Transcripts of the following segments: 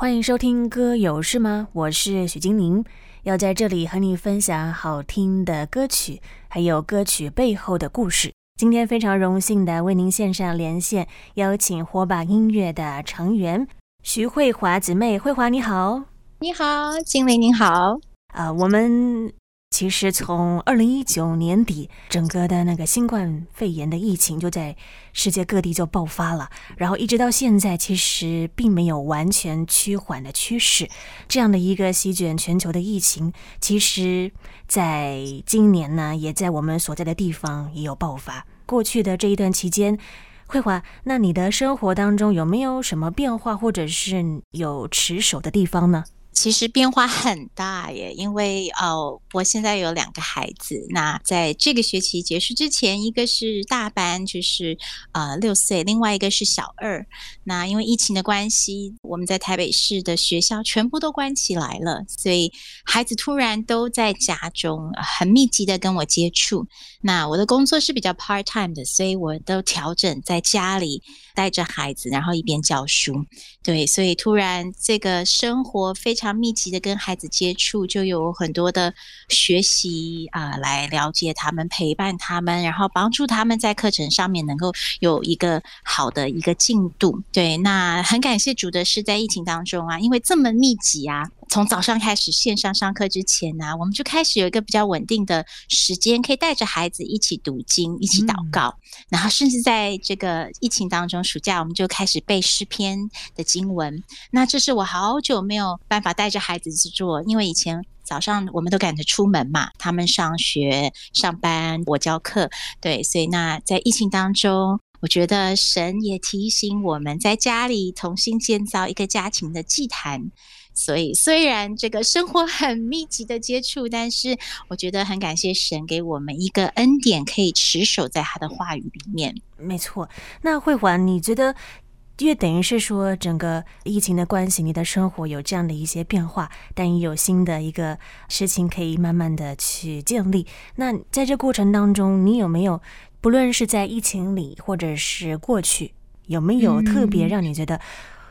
欢迎收听《歌有事吗》，我是许金宁，要在这里和你分享好听的歌曲，还有歌曲背后的故事。今天非常荣幸的为您线上连线，邀请火把音乐的成员徐慧华姊妹，慧华你好，你好，金玲您好，啊、呃，我们。其实从二零一九年底，整个的那个新冠肺炎的疫情就在世界各地就爆发了，然后一直到现在，其实并没有完全趋缓的趋势。这样的一个席卷全球的疫情，其实在今年呢，也在我们所在的地方也有爆发。过去的这一段期间，慧华，那你的生活当中有没有什么变化，或者是有持守的地方呢？其实变化很大耶，因为哦，我现在有两个孩子。那在这个学期结束之前，一个是大班，就是呃六岁；另外一个是小二。那因为疫情的关系，我们在台北市的学校全部都关起来了，所以孩子突然都在家中很密集的跟我接触。那我的工作是比较 part time 的，所以我都调整在家里带着孩子，然后一边教书。对，所以突然这个生活非常。密集的跟孩子接触，就有很多的学习啊、来了解他们，陪伴他们，然后帮助他们在课程上面能够有一个好的一个进度。对，那很感谢主的是在疫情当中啊，因为这么密集啊。从早上开始线上上课之前呢、啊，我们就开始有一个比较稳定的时间，可以带着孩子一起读经、一起祷告，嗯、然后甚至在这个疫情当中，暑假我们就开始背诗篇的经文。那这是我好久没有办法带着孩子去做，因为以前早上我们都赶着出门嘛，他们上学、上班，我教课，对，所以那在疫情当中，我觉得神也提醒我们在家里重新建造一个家庭的祭坛。所以，虽然这个生活很密集的接触，但是我觉得很感谢神给我们一个恩典，可以持守在他的话语里面。没错。那慧环，你觉得，因为等于是说整个疫情的关系，你的生活有这样的一些变化，但也有新的一个事情可以慢慢的去建立。那在这过程当中，你有没有，不论是在疫情里，或者是过去，有没有特别让你觉得？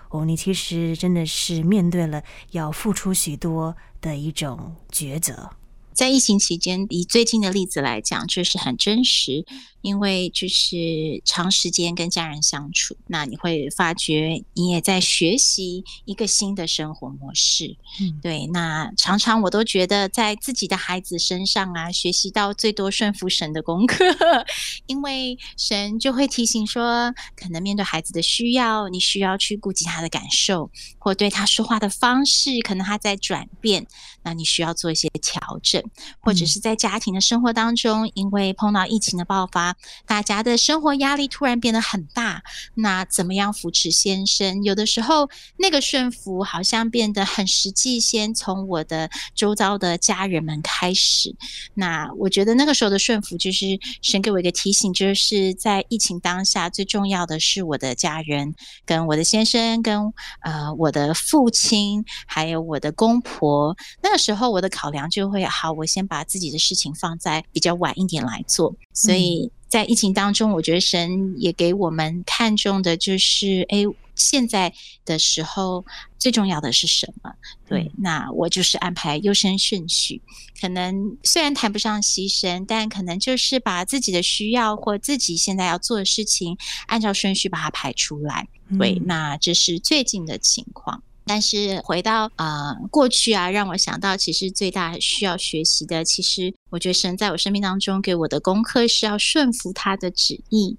哦，你其实真的是面对了要付出许多的一种抉择。在疫情期间，以最近的例子来讲，就是很真实。因为就是长时间跟家人相处，那你会发觉你也在学习一个新的生活模式。嗯，对。那常常我都觉得在自己的孩子身上啊，学习到最多顺服神的功课，因为神就会提醒说，可能面对孩子的需要，你需要去顾及他的感受，或对他说话的方式，可能他在转变，那你需要做一些调整，或者是在家庭的生活当中，因为碰到疫情的爆发。大家的生活压力突然变得很大，那怎么样扶持先生？有的时候那个顺服好像变得很实际，先从我的周遭的家人们开始。那我觉得那个时候的顺服，就是神给我一个提醒，就是在疫情当下，最重要的是我的家人，跟我的先生，跟呃我的父亲，还有我的公婆。那个时候我的考量就会好，我先把自己的事情放在比较晚一点来做，所以。嗯在疫情当中，我觉得神也给我们看重的就是，哎，现在的时候最重要的是什么？对，那我就是安排优先顺序。可能虽然谈不上牺牲，但可能就是把自己的需要或自己现在要做的事情，按照顺序把它排出来。对，那这是最近的情况。但是回到、呃、过去啊，让我想到，其实最大需要学习的，其实我觉得神在我生命当中给我的功课是要顺服他的旨意。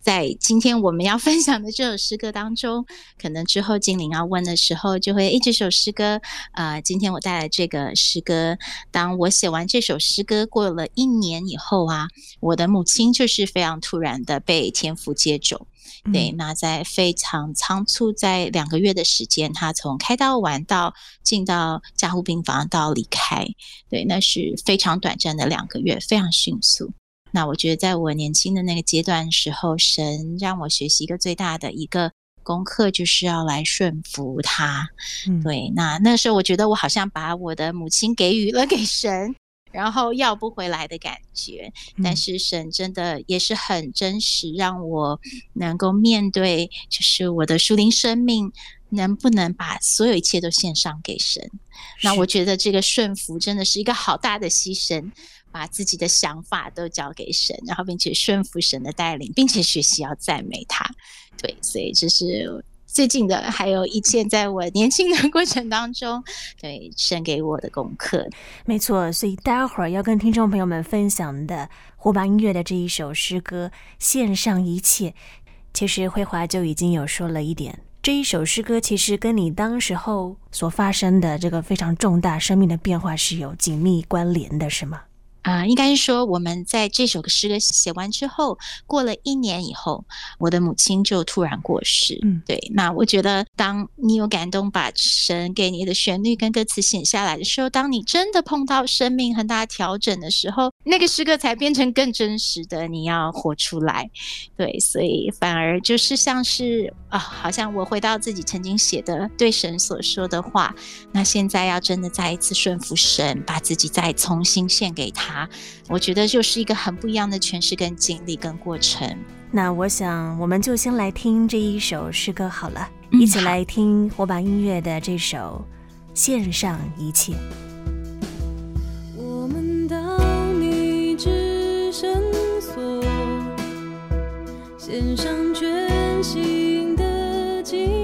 在今天我们要分享的这首诗歌当中，可能之后精灵要问的时候，就会一这首诗歌。呃，今天我带来这个诗歌，当我写完这首诗歌过了一年以后啊，我的母亲就是非常突然的被天父接走。对，那在非常仓促，在两个月的时间，他从开刀完到进到加护病房到离开，对，那是非常短暂的两个月，非常迅速。那我觉得，在我年轻的那个阶段的时候，神让我学习一个最大的一个功课，就是要来顺服他。嗯、对，那那时候我觉得我好像把我的母亲给予了给神。然后要不回来的感觉，但是神真的也是很真实，让我能够面对，就是我的属灵生命能不能把所有一切都献上给神？那我觉得这个顺服真的是一个好大的牺牲，把自己的想法都交给神，然后并且顺服神的带领，并且学习要赞美他。对，所以这是最近的，还有一切在我年轻的过程当中，对神给我的功课。没错，所以待会儿要跟听众朋友们分享的火把音乐的这一首诗歌《献上一切》。其实慧华就已经有说了一点，这一首诗歌其实跟你当时候所发生的这个非常重大生命的变化是有紧密关联的，是吗？啊、呃，应该是说，我们在这首诗歌写完之后，过了一年以后，我的母亲就突然过世。嗯，对。那我觉得，当你有感动，把神给你的旋律跟歌词写下来的时候，当你真的碰到生命很大调整的时候，那个诗歌才变成更真实的。你要活出来，对。所以反而就是像是啊，好像我回到自己曾经写的对神所说的话。那现在要真的再一次顺服神，把自己再重新献给他。我觉得就是一个很不一样的诠释跟经历跟过程。那我想，我们就先来听这一首诗歌好了，一起来听火把音乐的这首《献上一切》。绳索，献上全心的敬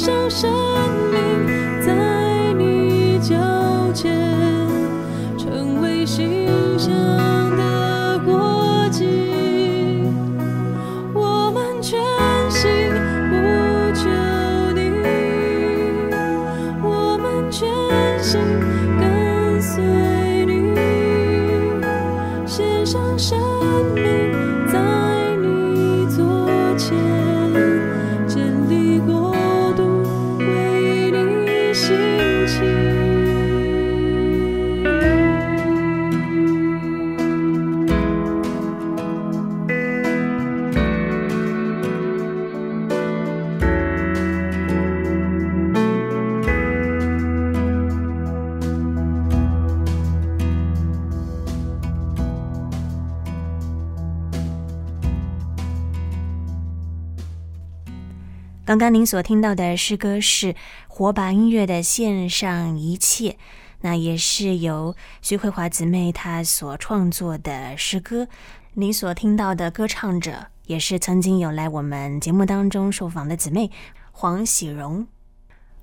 小生命刚刚您所听到的诗歌是火把音乐的献上一切，那也是由徐慧华姊妹她所创作的诗歌。您所听到的歌唱者也是曾经有来我们节目当中受访的姊妹黄喜荣。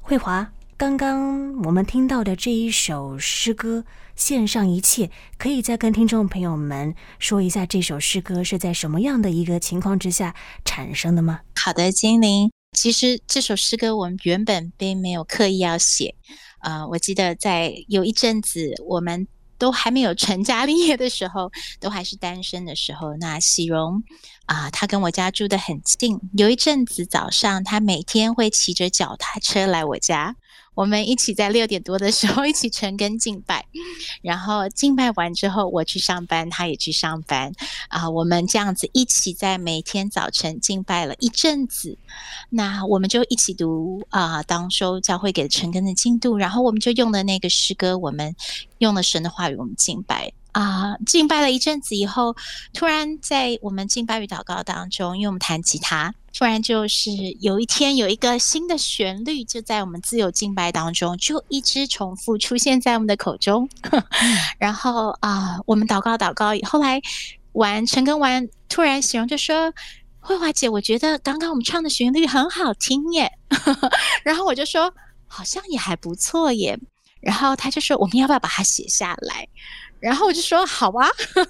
慧华，刚刚我们听到的这一首诗歌《献上一切》，可以再跟听众朋友们说一下这首诗歌是在什么样的一个情况之下产生的吗？好的，精灵。其实这首诗歌我们原本并没有刻意要写，呃，我记得在有一阵子我们都还没有成家立业的时候，都还是单身的时候，那喜荣啊，她跟我家住得很近，有一阵子早上，她每天会骑着脚踏车来我家。我们一起在六点多的时候 一起晨跟敬拜，然后敬拜完之后，我去上班，他也去上班，啊，我们这样子一起在每天早晨敬拜了一阵子，那我们就一起读啊，当周教会给的晨跟的进度，然后我们就用的那个诗歌，我们用了神的话语，我们敬拜。啊，敬拜了一阵子以后，突然在我们敬拜与祷告当中，因为我们弹吉他，突然就是有一天有一个新的旋律，就在我们自由敬拜当中，就一直重复出现在我们的口中。然后啊，我们祷告祷告，后来完晨更完，突然形容就说：“慧华姐，我觉得刚刚我们唱的旋律很好听耶。”然后我就说：“好像也还不错耶。”然后他就说：“我们要不要把它写下来？”然后我就说好啊，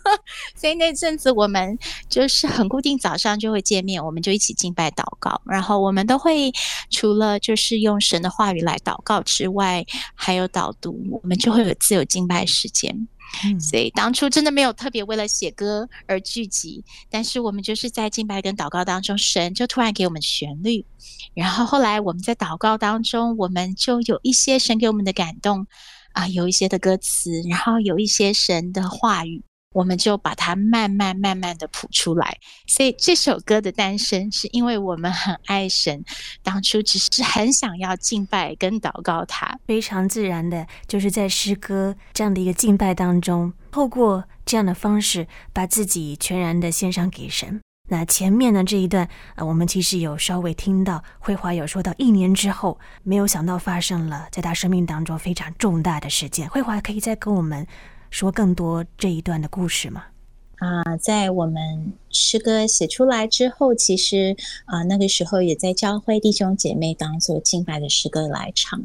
所以那阵子我们就是很固定，早上就会见面，我们就一起敬拜祷告。然后我们都会除了就是用神的话语来祷告之外，还有导读，我们就会有自由敬拜时间。嗯，所以当初真的没有特别为了写歌而聚集，但是我们就是在敬拜跟祷告当中，神就突然给我们旋律。然后后来我们在祷告当中，我们就有一些神给我们的感动。啊，有一些的歌词，然后有一些神的话语，我们就把它慢慢慢慢的谱出来。所以这首歌的诞生，是因为我们很爱神，当初只是很想要敬拜跟祷告他，非常自然的，就是在诗歌这样的一个敬拜当中，透过这样的方式，把自己全然的献上给神。那前面的这一段，啊，我们其实有稍微听到慧华有说到一年之后，没有想到发生了在他生命当中非常重大的事件。慧华可以再跟我们说更多这一段的故事吗？啊，在我们诗歌写出来之后，其实啊，那个时候也在教会弟兄姐妹当做敬拜的诗歌来唱。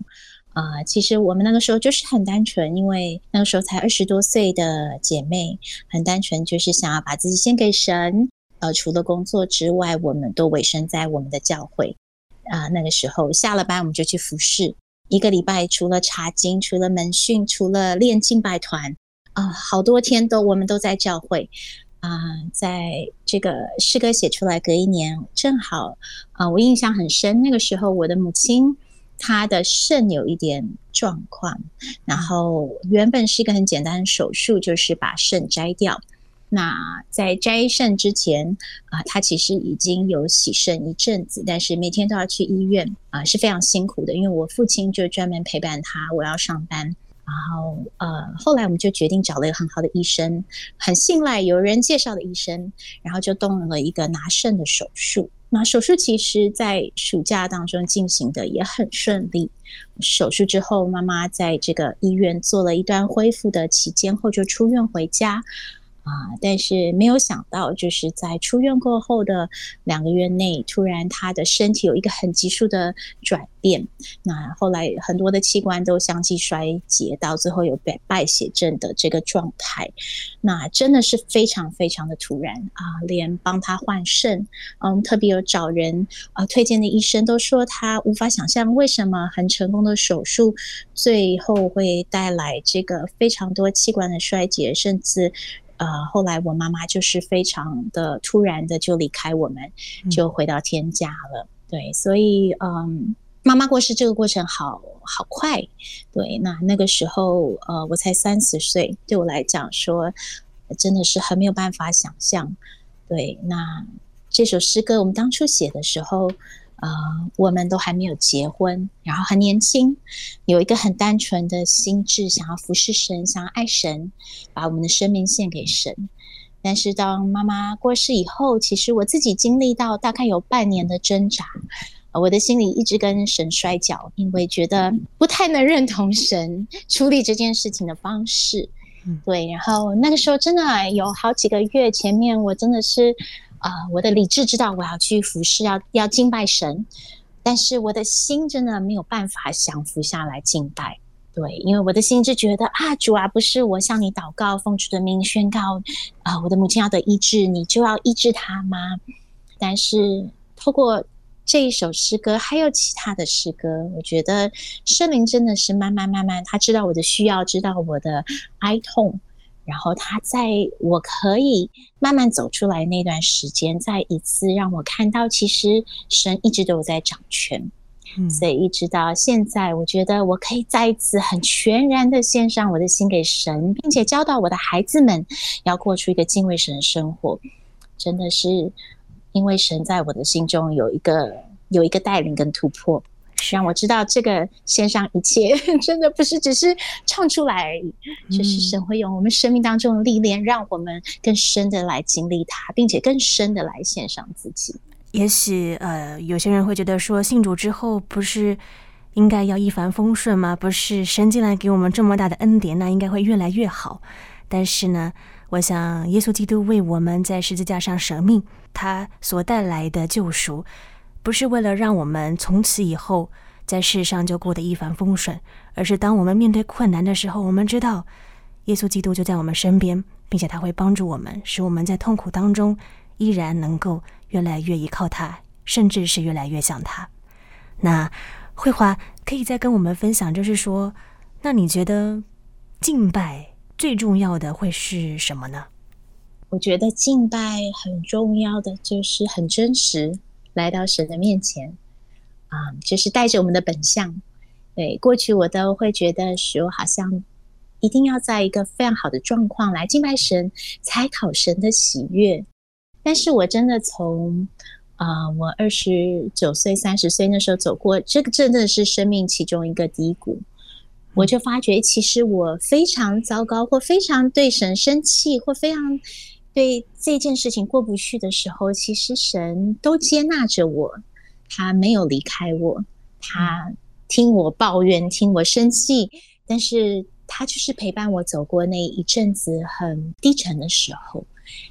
啊，其实我们那个时候就是很单纯，因为那个时候才二十多岁的姐妹，很单纯，就是想要把自己献给神。呃，除了工作之外，我们都委身在我们的教会。啊、那个时候下了班，我们就去服侍。一个礼拜，除了查经，除了门训，除了练敬拜团，啊、好多天都我们都在教会。啊、在这个诗歌写出来隔一年，正好啊、我印象很深。那个时候，我的母亲她的肾有一点状况，然后原本是一个很简单的手术，就是把肾摘掉。那在摘肾之前啊，他其实已经有洗肾一阵子，但是每天都要去医院啊，是非常辛苦的。因为我父亲就专门陪伴他，我要上班。然后呃，后来我们就决定找了一个很好的医生，很信赖有人介绍的医生，然后就动了一个拿肾的手术。那手术其实在暑假当中进行的也很顺利。手术之后，妈妈在这个医院做了一段恢复的期间后就出院回家。啊，但是没有想到，就是在出院过后的两个月内，突然他的身体有一个很急速的转变。那后来很多的器官都相继衰竭，到最后有败败血症的这个状态。那真的是非常非常的突然啊！连帮他换肾，嗯，特别有找人啊推荐的医生都说他无法想象为什么很成功的手术，最后会带来这个非常多器官的衰竭，甚至。呃，后来我妈妈就是非常的突然的就离开我们，就回到天家了。嗯、对，所以嗯，妈妈过世这个过程好好快。对，那那个时候呃，我才三十岁，对我来讲说真的是很没有办法想象。对，那这首诗歌我们当初写的时候。呃，我们都还没有结婚，然后很年轻，有一个很单纯的心智，想要服侍神，想要爱神，把我们的生命献给神。但是当妈妈过世以后，其实我自己经历到大概有半年的挣扎，我的心里一直跟神摔跤，因为觉得不太能认同神处理这件事情的方式。对，然后那个时候真的有好几个月，前面我真的是。啊、我的理智知道我要去服侍，要要敬拜神，但是我的心真的没有办法降服下来敬拜。对，因为我的心就觉得啊，主啊，不是我向你祷告，奉主的名宣告，啊、我的母亲要得医治，你就要医治她吗？但是透过这一首诗歌，还有其他的诗歌，我觉得圣灵真的是慢慢慢慢，他知道我的需要，知道我的哀痛。然后他在我可以慢慢走出来那段时间，再一次让我看到，其实神一直都有在掌权。嗯，所以一直到现在，我觉得我可以再一次很全然的献上我的心给神，并且教导我的孩子们要过出一个敬畏神的生活。真的是因为神在我的心中有一个有一个带领跟突破。让我知道，这个献上一切，真的不是只是唱出来而已，就是神会用我们生命当中的历练，让我们更深的来经历它，并且更深的来献上自己。也许呃，有些人会觉得说，信主之后不是应该要一帆风顺吗？不是神进来给我们这么大的恩典，那应该会越来越好。但是呢，我想耶稣基督为我们在十字架上舍命，他所带来的救赎。不是为了让我们从此以后在世上就过得一帆风顺，而是当我们面对困难的时候，我们知道耶稣基督就在我们身边，并且他会帮助我们，使我们在痛苦当中依然能够越来越依靠他，甚至是越来越像他。那慧华可以再跟我们分享，就是说，那你觉得敬拜最重要的会是什么呢？我觉得敬拜很重要的就是很真实。来到神的面前，啊、嗯，就是带着我们的本相。对，过去我都会觉得说，好像一定要在一个非常好的状况来敬拜神，才讨神的喜悦。但是我真的从啊、呃，我二十九岁、三十岁那时候走过，这个真的是生命其中一个低谷。我就发觉，其实我非常糟糕，或非常对神生气，或非常。对这件事情过不去的时候，其实神都接纳着我，他没有离开我，他听我抱怨，听我生气，但是他就是陪伴我走过那一阵子很低沉的时候。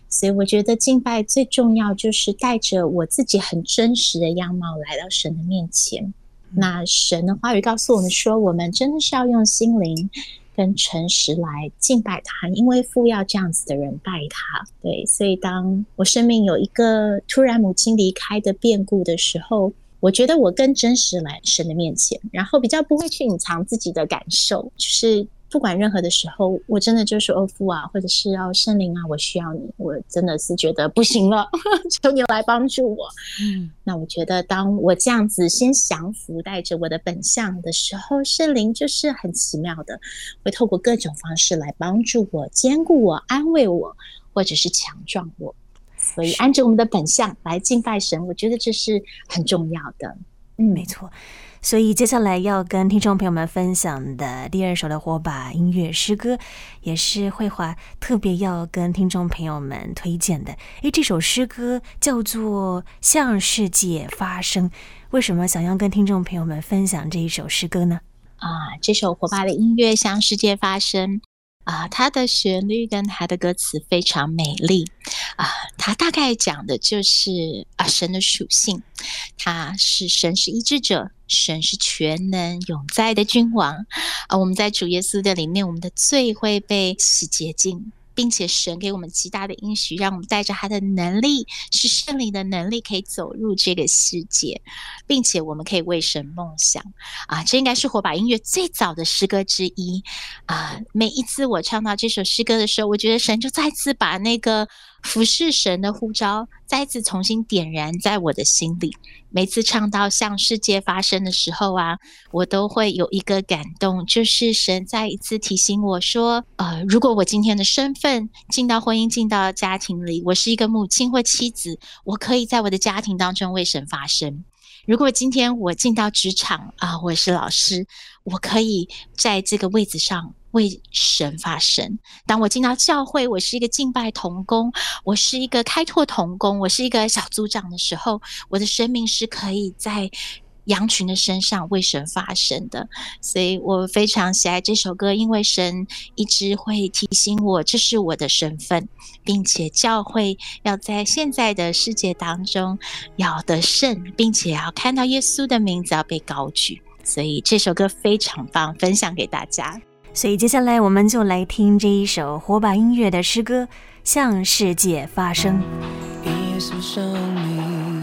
所以我觉得敬拜最重要就是带着我自己很真实的样貌来到神的面前。那神的话语告诉我们说，我们真的是要用心灵。跟诚实来敬拜他，因为父要这样子的人拜他。对，所以当我生命有一个突然母亲离开的变故的时候，我觉得我更真实来神的面前，然后比较不会去隐藏自己的感受，就是。不管任何的时候，我真的就是欧父啊，或者是哦圣灵啊，我需要你，我真的是觉得不行了，求你来帮助我。嗯，那我觉得当我这样子先降服，带着我的本相的时候，圣灵就是很奇妙的，会透过各种方式来帮助我、兼顾我、安慰我，或者是强壮我。所以按着我们的本相来敬拜神，我觉得这是很重要的。嗯，没错。所以接下来要跟听众朋友们分享的第二首的火把音乐诗歌，也是慧华特别要跟听众朋友们推荐的。诶，这首诗歌叫做《向世界发声》，为什么想要跟听众朋友们分享这一首诗歌呢？啊，这首火把的音乐《向世界发声》，啊，它的旋律跟它的歌词非常美丽啊，它大概讲的就是啊神的属性，他是神是医治者，神是全能永在的君王啊，我们在主耶稣的里面，我们的罪会被洗洁净。并且神给我们极大的应许，让我们带着他的能力，是圣灵的能力，可以走入这个世界，并且我们可以为神梦想啊！这应该是火把音乐最早的诗歌之一啊！每一次我唱到这首诗歌的时候，我觉得神就再次把那个。服侍神的呼召再次重新点燃在我的心里。每次唱到向世界发声的时候啊，我都会有一个感动，就是神再一次提醒我说：呃，如果我今天的身份进到婚姻、进到家庭里，我是一个母亲或妻子，我可以在我的家庭当中为神发声。如果今天我进到职场啊，我是老师，我可以在这个位置上。为神发声。当我进到教会，我是一个敬拜童工，我是一个开拓童工，我是一个小组长的时候，我的生命是可以在羊群的身上为神发声的。所以我非常喜爱这首歌，因为神一直会提醒我，这是我的身份，并且教会要在现在的世界当中要得胜，并且要看到耶稣的名字要被高举。所以这首歌非常棒，分享给大家。所以接下来我们就来听这一首火把音乐的诗歌《向世界发声》。耶稣生命，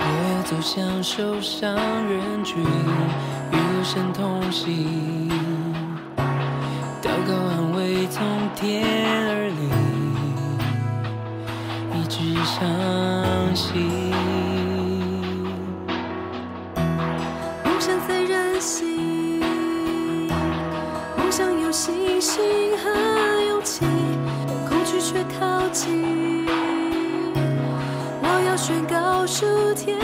越走向受伤人群，与神同行，祷告安慰从天而来，医治伤心。秋天。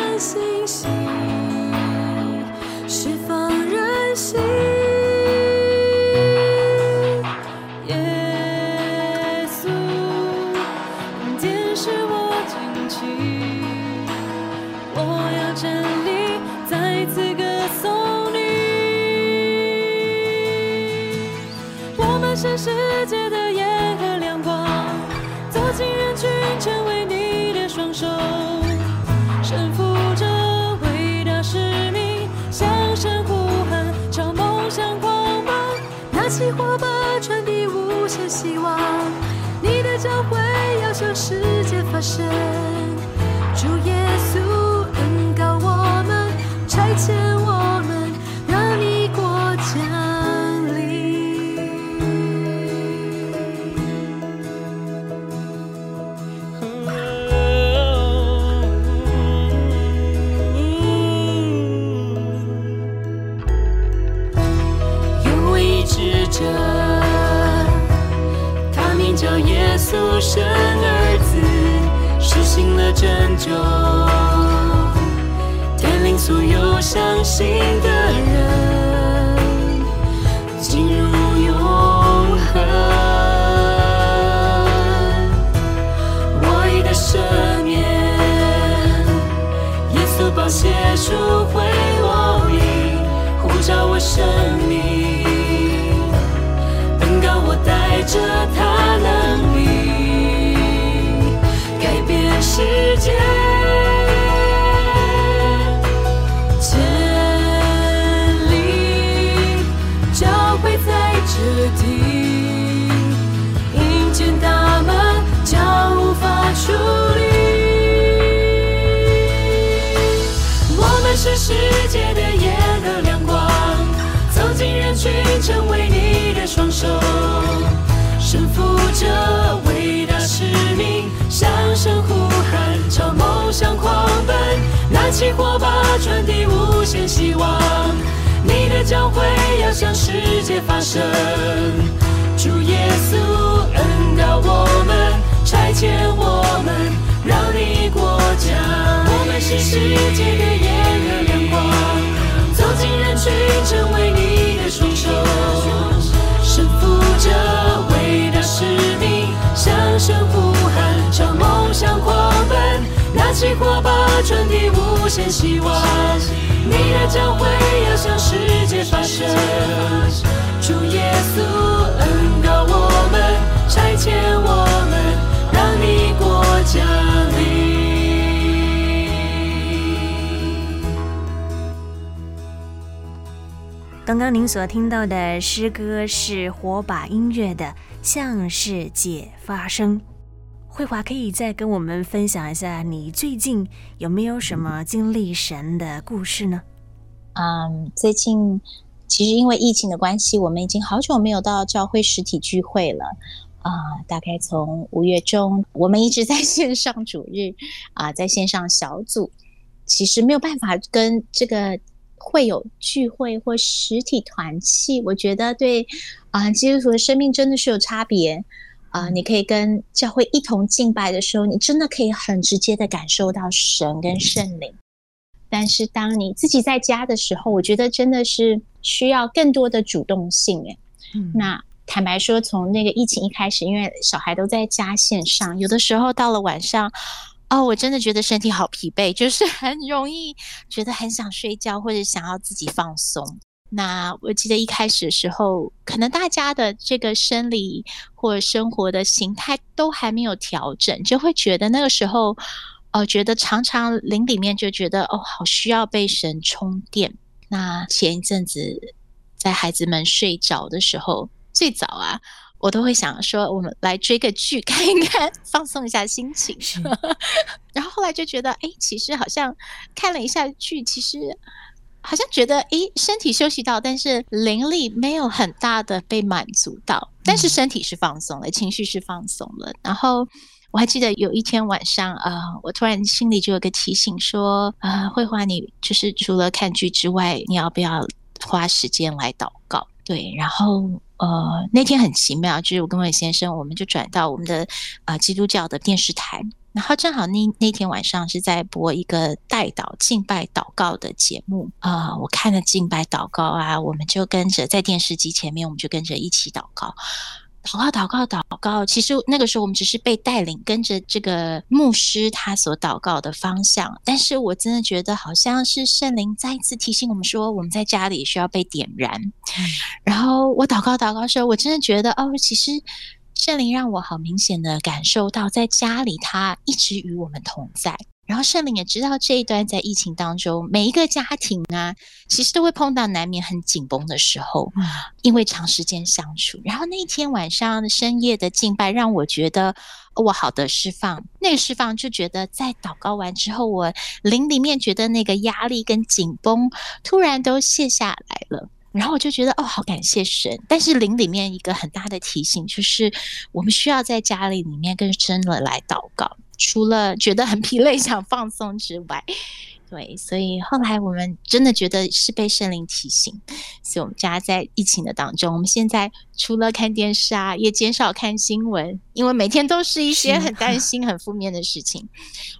相手。身负着伟大使命，向神呼喊，朝梦想狂奔，拿起火把，传递无限希望。你的教会要向世界发声，主耶稣恩膏我们，差遣我们，让你国降。我们是世界的盐和亮光，走进人群，成为你的双手，心火把传递无限希望。你的教诲要向世界发声。主耶稣恩告我们，差遣我们，让你国家里。刚刚您所听到的诗歌是火把音乐的《向世界发声》。慧华可以再跟我们分享一下，你最近有没有什么经历神的故事呢？嗯，最近其实因为疫情的关系，我们已经好久没有到教会实体聚会了。啊、大概从五月中，我们一直在线上主日啊、在线上小组，其实没有办法跟这个。会有聚会或实体团契，我觉得对啊、基督徒的生命真的是有差别啊、呃。你可以跟教会一同敬拜的时候，你真的可以很直接的感受到神跟圣灵。但是当你自己在家的时候，我觉得真的是需要更多的主动性。诶，那坦白说，从那个疫情一开始，因为小孩都在家线上，有的时候到了晚上。哦，我真的觉得身体好疲惫，就是很容易觉得很想睡觉，或者想要自己放松。那我记得一开始的时候，可能大家的这个生理或生活的形态都还没有调整，就会觉得那个时候，哦、呃，觉得常常灵里面就觉得哦，好需要被神充电。那前一阵子在孩子们睡着的时候，最早啊。我都会想说，我们来追个剧 看一看，放松一下心情。然后后来就觉得，哎，其实好像看了一下剧，其实好像觉得，诶，身体休息到，但是灵力没有很大的被满足到。但是身体是放松了，情绪是放松了。然后我还记得有一天晚上，呃，我突然心里就有个提醒说，呃，慧华，你就是除了看剧之外，你要不要花时间来祷告？对，然后。呃，那天很奇妙，就是我跟我先生，我们就转到我们的啊、基督教的电视台，然后正好那那天晚上是在播一个代祷敬拜祷告的节目啊、呃，我看了敬拜祷告啊，我们就跟着在电视机前面，我们就跟着一起祷告。祷告，祷告，祷告。其实那个时候我们只是被带领，跟着这个牧师他所祷告的方向。但是我真的觉得好像是圣灵再一次提醒我们说，我们在家里需要被点燃。嗯、然后我祷告祷告的时候，我真的觉得哦，其实圣灵让我好明显的感受到，在家里他一直与我们同在。然后圣灵也知道这一段在疫情当中，每一个家庭啊，其实都会碰到难免很紧绷的时候，因为长时间相处。然后那一天晚上深夜的敬拜，让我觉得我好的释放。那个释放就觉得在祷告完之后，我灵里面觉得那个压力跟紧绷突然都卸下来了。然后我就觉得哦，好感谢神。但是灵里面一个很大的提醒就是，我们需要在家里里面更深的来祷告。除了觉得很疲累、想放松之外，对，所以后来我们真的觉得是被圣灵提醒，所以我们家在疫情的当中，我们现在除了看电视啊，也减少看新闻，因为每天都是一些很担心、很负面的事情，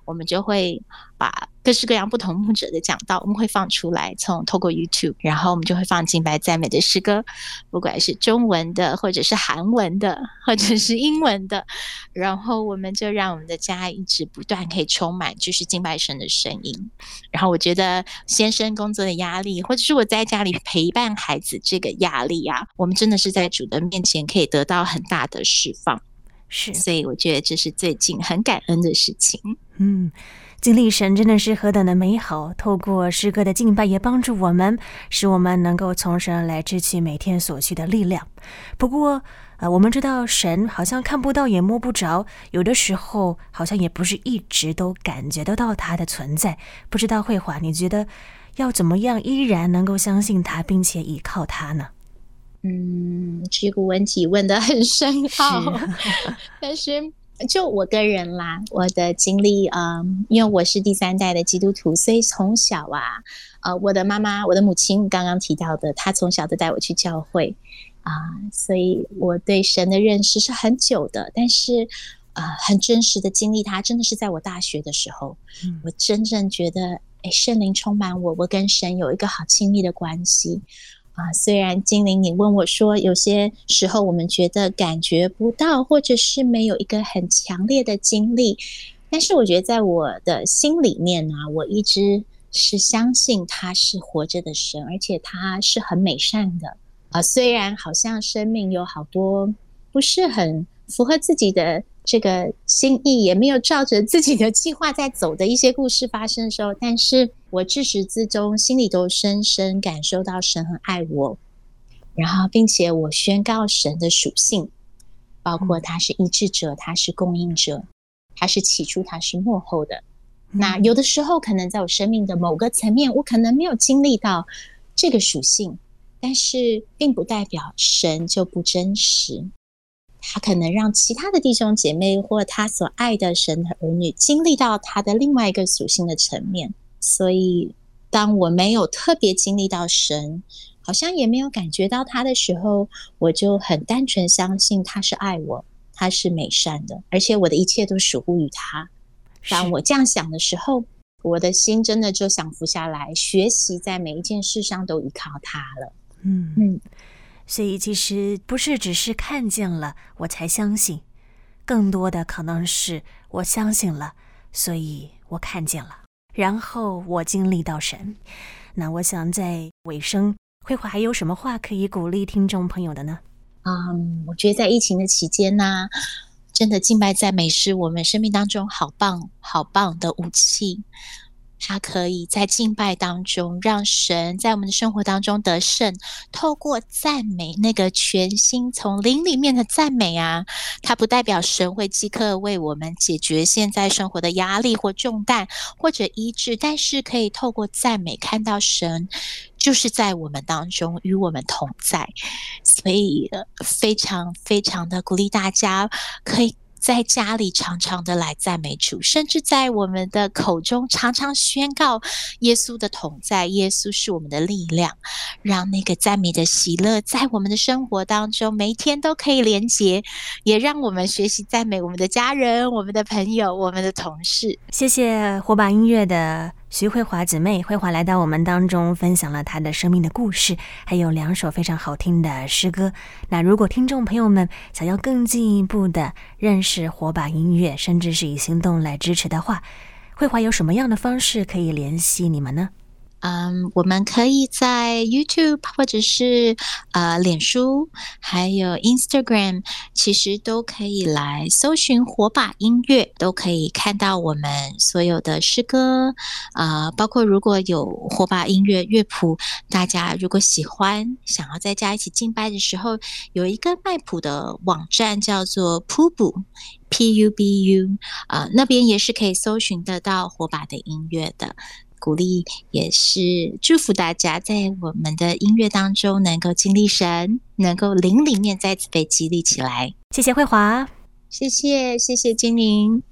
我们就会把。各式各样不同牧者的讲道，我们会放出来，从透过 YouTube，然后我们就会放敬拜赞美的诗歌，不管是中文的，或者是韩文的，或者是英文的，然后我们就让我们的家一直不断可以充满就是敬拜神的声音。然后我觉得先生工作的压力，或者是我在家里陪伴孩子这个压力啊，我们真的是在主的面前可以得到很大的释放。是，所以我觉得这是最近很感恩的事情。嗯。经历神真的是何等的美好！透过诗歌的敬拜，也帮助我们，使我们能够从神来支取每天所需的力量。不过，呃，我们知道神好像看不到也摸不着，有的时候好像也不是一直都感觉得到他的存在。不知道慧华，你觉得要怎么样依然能够相信他，并且依靠他呢？嗯，这个问题问的很深奥，是 但是。就我个人啦，我的经历，嗯，因为我是第三代的基督徒，所以从小啊，呃，我的妈妈，我的母亲刚刚提到的，她从小都带我去教会啊，呃，所以我对神的认识是很久的。但是，呃，很真实的经历，它真的是在我大学的时候，嗯，我真正觉得，哎，圣灵充满我，我跟神有一个好亲密的关系。啊，虽然精灵，你问我说，有些时候我们觉得感觉不到，或者是没有一个很强烈的经历，但是我觉得在我的心里面呢，我一直是相信他是活着的神，而且他是很美善的。啊，虽然好像生命有好多不是很符合自己的这个心意，也没有照着自己的计划在走的一些故事发生的时候，但是我自始至终心里都深深感受到神很爱我，然后并且我宣告神的属性，包括他是医治者，他是供应者，他是起初，他是末后的。那有的时候可能在我生命的某个层面，我可能没有经历到这个属性。但是，并不代表神就不真实。他可能让其他的弟兄姐妹或他所爱的神的儿女经历到他的另外一个属性的层面。所以，当我没有特别经历到神，好像也没有感觉到他的时候，我就很单纯相信他是爱我，他是美善的，而且我的一切都属乎于他。当我这样想的时候，我的心真的就想服下来，学习在每一件事上都依靠他了。嗯嗯，所以其实不是只是看见了我才相信，更多的可能是我相信了，所以我看见了，然后我经历到神。那我想在尾声，慧华还有什么话可以鼓励听众朋友的呢？嗯，我觉得在疫情的期间呢、真的敬拜赞美是我们生命当中好棒好棒的武器。他可以在敬拜当中让神在我们的生活当中得胜，透过赞美那个全心从灵里面的赞美啊，它不代表神会即刻为我们解决现在生活的压力或重担或者医治，但是可以透过赞美看到神就是在我们当中与我们同在，所以非常非常的鼓励大家可以。在家里常常的来赞美主，甚至在我们的口中常常宣告耶稣的同在，耶稣是我们的力量，让那个赞美的喜乐在我们的生活当中每一天都可以连接，也让我们学习赞美我们的家人、我们的朋友、我们的同事。谢谢火把音乐的。徐慧华姊妹，慧华来到我们当中，分享了她的生命的故事，还有两首非常好听的诗歌。那如果听众朋友们想要更进一步的认识火把音乐，甚至是以行动来支持的话，慧华有什么样的方式可以联系你们呢？嗯我们可以在 YouTube 或者是呃脸书，还有 Instagram，其实都可以来搜寻火把音乐，都可以看到我们所有的诗歌。呃，包括如果有火把音乐乐谱，大家如果喜欢，想要在家一起敬拜的时候，有一个卖谱的网站叫做 Pubu，P-U-B-U，啊、呃，那边也是可以搜寻得到火把的音乐的。鼓励也是祝福大家，在我们的音乐当中能够经历神，能够灵里面再次被激励起来。谢谢慧华，谢谢谢谢金宁。